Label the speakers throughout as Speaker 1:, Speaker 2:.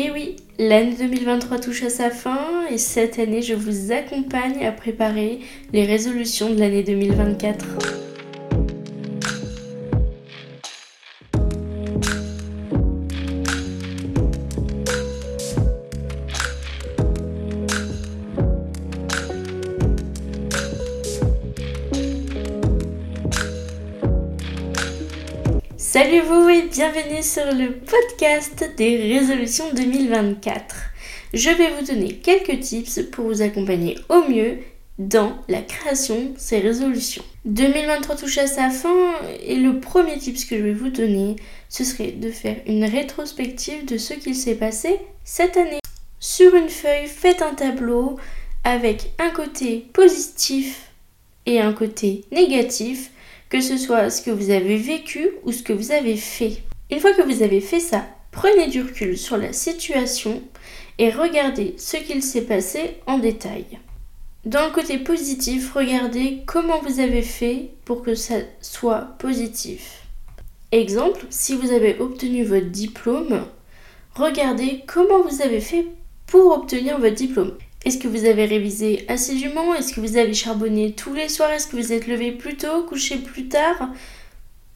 Speaker 1: Et oui, l'année 2023 touche à sa fin et cette année, je vous accompagne à préparer les résolutions de l'année 2024. Salut vous et bienvenue sur le podcast des résolutions 2024. Je vais vous donner quelques tips pour vous accompagner au mieux dans la création de ces résolutions. 2023 touche à sa fin et le premier tips que je vais vous donner, ce serait de faire une rétrospective de ce qu'il s'est passé cette année. Sur une feuille, faites un tableau avec un côté positif et un côté négatif que ce soit ce que vous avez vécu ou ce que vous avez fait. Une fois que vous avez fait ça, prenez du recul sur la situation et regardez ce qu'il s'est passé en détail. Dans le côté positif, regardez comment vous avez fait pour que ça soit positif. Exemple, si vous avez obtenu votre diplôme, regardez comment vous avez fait pour obtenir votre diplôme. Est-ce que vous avez révisé assidûment? Est-ce que vous avez charbonné tous les soirs? Est-ce que vous êtes levé plus tôt, couché plus tard?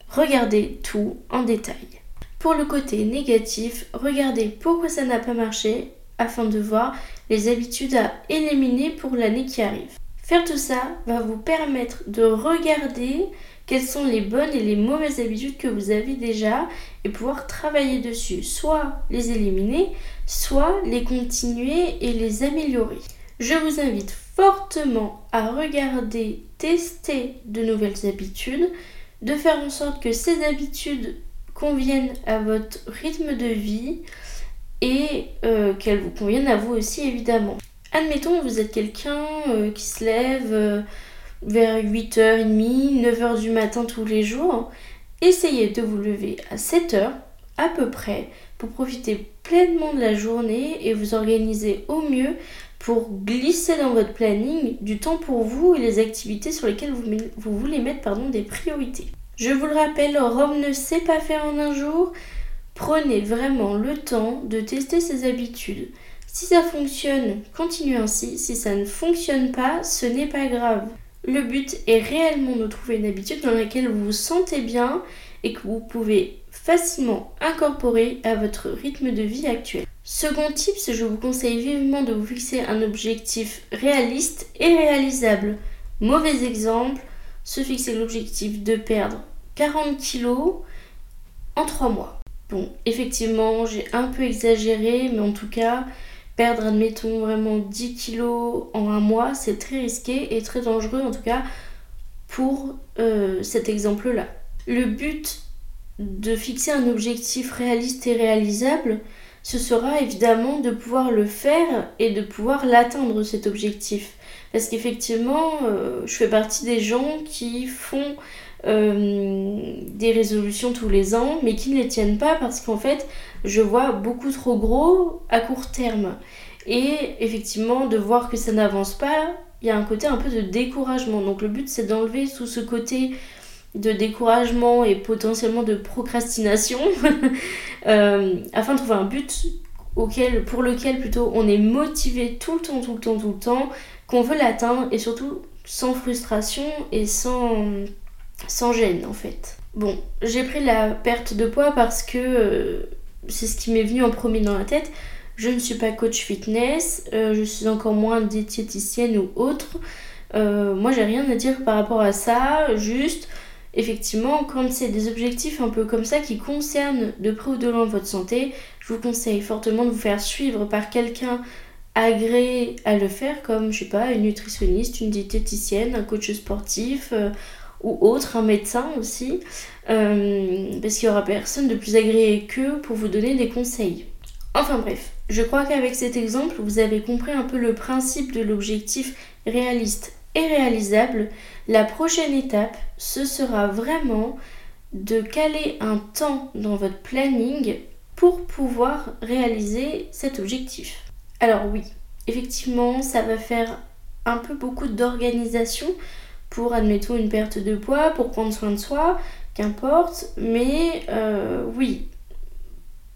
Speaker 1: Regardez tout en détail. Pour le côté négatif, regardez pourquoi ça n'a pas marché afin de voir les habitudes à éliminer pour l'année qui arrive. Faire tout ça va vous permettre de regarder quelles sont les bonnes et les mauvaises habitudes que vous avez déjà et pouvoir travailler dessus, soit les éliminer, soit les continuer et les améliorer. Je vous invite fortement à regarder, tester de nouvelles habitudes, de faire en sorte que ces habitudes conviennent à votre rythme de vie et euh, qu'elles vous conviennent à vous aussi évidemment. Admettons, vous êtes quelqu'un euh, qui se lève euh, vers 8h30, 9h du matin tous les jours. Essayez de vous lever à 7h à peu près pour profiter pleinement de la journée et vous organiser au mieux pour glisser dans votre planning du temps pour vous et les activités sur lesquelles vous, voulez mettre pardon, des priorités. Je vous le rappelle, Rome ne sait pas faire en un jour. Prenez vraiment le temps de tester ces habitudes. Si ça fonctionne, continuez ainsi. Si ça ne fonctionne pas, ce n'est pas grave. Le but est réellement de trouver une habitude dans laquelle vous vous sentez bien et que vous pouvez facilement incorporer à votre rythme de vie actuel. Second tips, je vous conseille vivement de vous fixer un objectif réaliste et réalisable. Mauvais exemple, se fixer l'objectif de perdre 40 kilos en 3 mois. Bon, effectivement, j'ai un peu exagéré, mais en tout cas, Perdre, admettons, vraiment 10 kilos en un mois, c'est très risqué et très dangereux, en tout cas pour euh, cet exemple-là. Le but de fixer un objectif réaliste et réalisable, ce sera évidemment de pouvoir le faire et de pouvoir l'atteindre cet objectif. Parce qu'effectivement, euh, je fais partie des gens qui font euh, des résolutions tous les ans, mais qui ne les tiennent pas parce qu'en fait, je vois beaucoup trop gros à court terme. Et effectivement, de voir que ça n'avance pas, il y a un côté un peu de découragement. Donc le but, c'est d'enlever tout ce côté de découragement et potentiellement de procrastination euh, afin de trouver un but pour lequel plutôt on est motivé tout le temps, tout le temps, tout le temps, qu'on veut l'atteindre et surtout sans frustration et sans, gêne en fait. Bon, j'ai pris la perte de poids parce que euh, c'est ce qui m'est venu en premier dans la tête. Je ne suis pas coach fitness, euh, je suis encore moins diététicienne ou autre. Moi, j'ai rien à dire par rapport à ça. Juste, effectivement, quand c'est des objectifs un peu comme ça qui concernent de près ou de loin votre santé, je vous conseille fortement de vous faire suivre par quelqu'un agréé à le faire, comme je sais pas, une nutritionniste, une diététicienne, un coach sportif. Euh, ou autre, un médecin aussi, euh, parce qu'il y aura personne de plus agréé qu'eux pour vous donner des conseils. Enfin bref, je crois qu'avec cet exemple, vous avez compris un peu le principe de l'objectif réaliste et réalisable. La prochaine étape, ce sera vraiment de caler un temps dans votre planning pour pouvoir réaliser cet objectif. Alors oui, effectivement, ça va faire un peu beaucoup d'organisation pour, admettons, une perte de poids, pour prendre soin de soi, qu'importe. Mais euh, oui,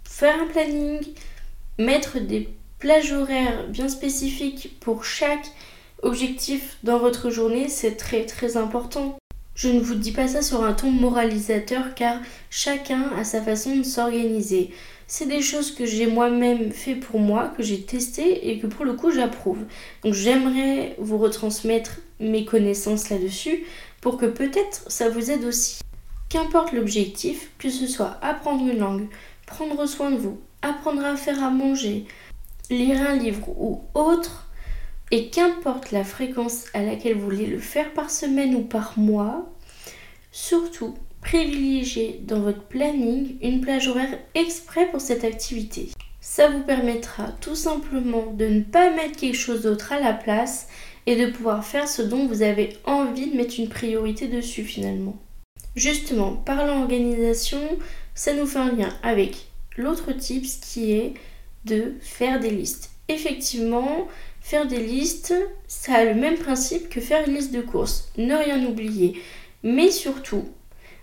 Speaker 1: faire un planning, mettre des plages horaires bien spécifiques pour chaque objectif dans votre journée, c'est très très important. Je ne vous dis pas ça sur un ton moralisateur car chacun a sa façon de s'organiser. C'est des choses que j'ai moi-même fait pour moi, que j'ai testé et que pour le coup j'approuve. Donc j'aimerais vous retransmettre mes connaissances là-dessus pour que peut-être ça vous aide aussi. Qu'importe l'objectif, que ce soit apprendre une langue, prendre soin de vous, apprendre à faire à manger, lire un livre ou autre, et qu'importe la fréquence à laquelle vous voulez le faire par semaine ou par mois, surtout privilégiez dans votre planning une plage horaire exprès pour cette activité. Ça vous permettra tout simplement de ne pas mettre quelque chose d'autre à la place et de pouvoir faire ce dont vous avez envie de mettre une priorité dessus finalement. Justement, parlant organisation, ça nous fait un lien avec l'autre type qui est de faire des listes. Effectivement, faire des listes, ça a le même principe que faire une liste de courses. Ne rien oublier. Mais surtout,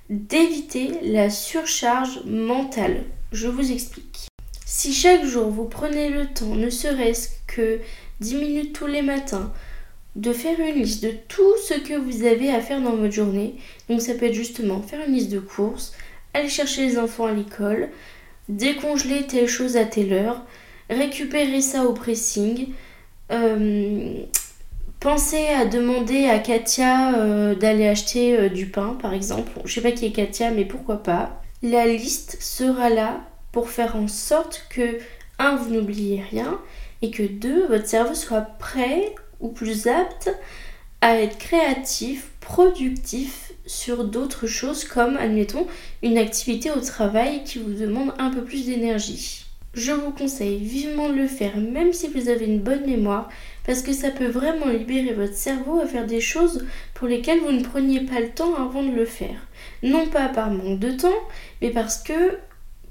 Speaker 1: d'éviter la surcharge mentale. Je vous explique. Si chaque jour vous prenez le temps, ne serait-ce que 10 minutes tous les matins, de faire une liste de tout ce que vous avez à faire dans votre journée, donc ça peut être justement faire une liste de courses, aller chercher les enfants à l'école, décongeler telle chose à telle heure, récupérer ça au pressing, euh, penser à demander à Katia euh, d'aller acheter euh, du pain par exemple. Je sais pas qui est Katia, mais pourquoi pas. La liste sera là pour faire en sorte que, un, vous n'oubliez rien, et que deux, votre cerveau soit prêt ou plus apte à être créatif, productif sur d'autres choses comme, admettons, une activité au travail qui vous demande un peu plus d'énergie. Je vous conseille vivement de le faire même si vous avez une bonne mémoire parce que ça peut vraiment libérer votre cerveau à faire des choses pour lesquelles vous ne preniez pas le temps avant de le faire. Non pas par manque de temps, mais parce que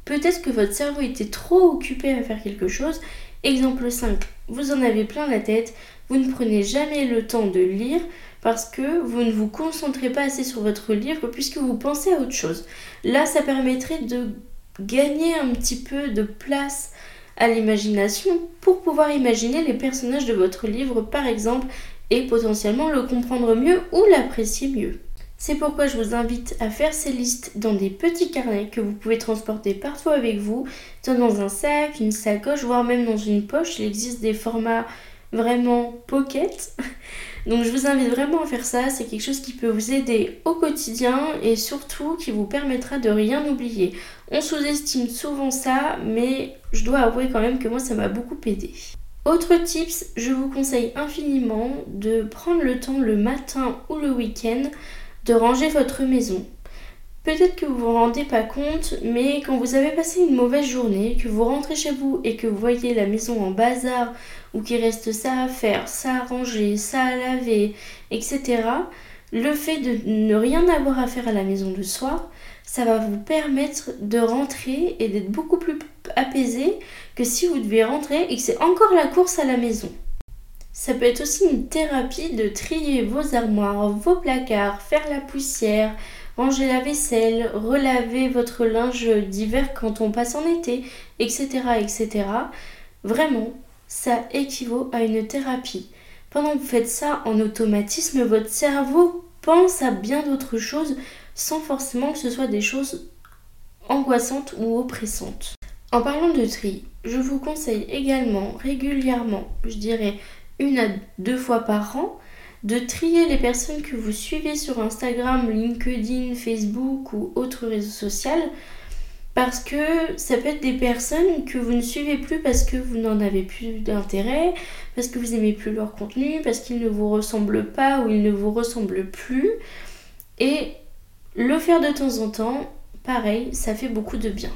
Speaker 1: peut-être que votre cerveau était trop occupé à faire quelque chose. Exemple 5, vous en avez plein la tête, vous ne prenez jamais le temps de lire parce que vous ne vous concentrez pas assez sur votre livre puisque vous pensez à autre chose. Là, ça permettrait de gagner un petit peu de place à l'imagination pour pouvoir imaginer les personnages de votre livre par exemple et potentiellement le comprendre mieux ou l'apprécier mieux. C'est pourquoi je vous invite à faire ces listes dans des petits carnets que vous pouvez transporter partout avec vous, dans un sac, une sacoche, voire même dans une poche. Il existe des formats vraiment pocket. Donc je vous invite vraiment à faire ça, c'est quelque chose qui peut vous aider au quotidien et surtout qui vous permettra de rien oublier. On sous-estime souvent ça, mais je dois avouer quand même que moi ça m'a beaucoup aidé. Autre tips, je vous conseille infiniment de prendre le temps le matin ou le week-end de ranger votre maison. Peut-être que vous vous rendez pas compte, mais quand vous avez passé une mauvaise journée, que vous rentrez chez vous et que vous voyez la maison en bazar ou qu'il reste ça à faire, ça à ranger, ça à laver, etc., le fait de ne rien avoir à faire à la maison le soir, ça va vous permettre de rentrer et d'être beaucoup plus apaisé que si vous devez rentrer et que c'est encore la course à la maison. Ça peut être aussi une thérapie de trier vos armoires, vos placards, faire la poussière, ranger la vaisselle, relaver votre linge d'hiver quand on passe en été, etc., etc. Vraiment, ça équivaut à une thérapie. Pendant que vous faites ça en automatisme, votre cerveau pense à bien d'autres choses sans forcément que ce soit des choses angoissantes ou oppressantes. En parlant de tri, je vous conseille également régulièrement, je dirais une à deux fois par an, de trier les personnes que vous suivez sur Instagram, LinkedIn, Facebook ou autres réseaux sociaux parce que ça peut être des personnes que vous ne suivez plus parce que vous n'en avez plus d'intérêt, parce que vous n'aimez plus leur contenu, parce qu'ils ne vous ressemblent pas ou ils ne vous ressemblent plus. Et le faire de temps en temps, pareil, ça fait beaucoup de bien.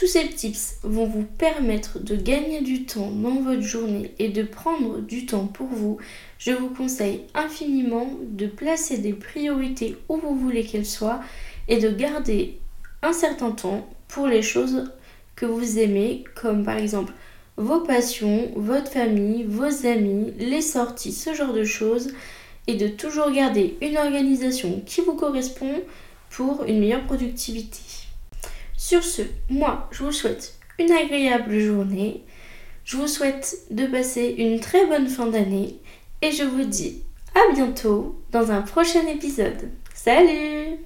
Speaker 1: Tous ces tips vont vous permettre de gagner du temps dans votre journée et de prendre du temps pour vous. Je vous conseille infiniment de placer des priorités où vous voulez qu'elles soient et de garder un certain temps pour les choses que vous aimez, comme par exemple vos passions, votre famille, vos amis, les sorties, ce genre de choses, et de toujours garder une organisation qui vous correspond pour une meilleure productivité. Sur ce, moi, je vous souhaite une agréable journée. Je vous souhaite de passer une très bonne fin d'année et je vous dis à bientôt dans un prochain épisode. Salut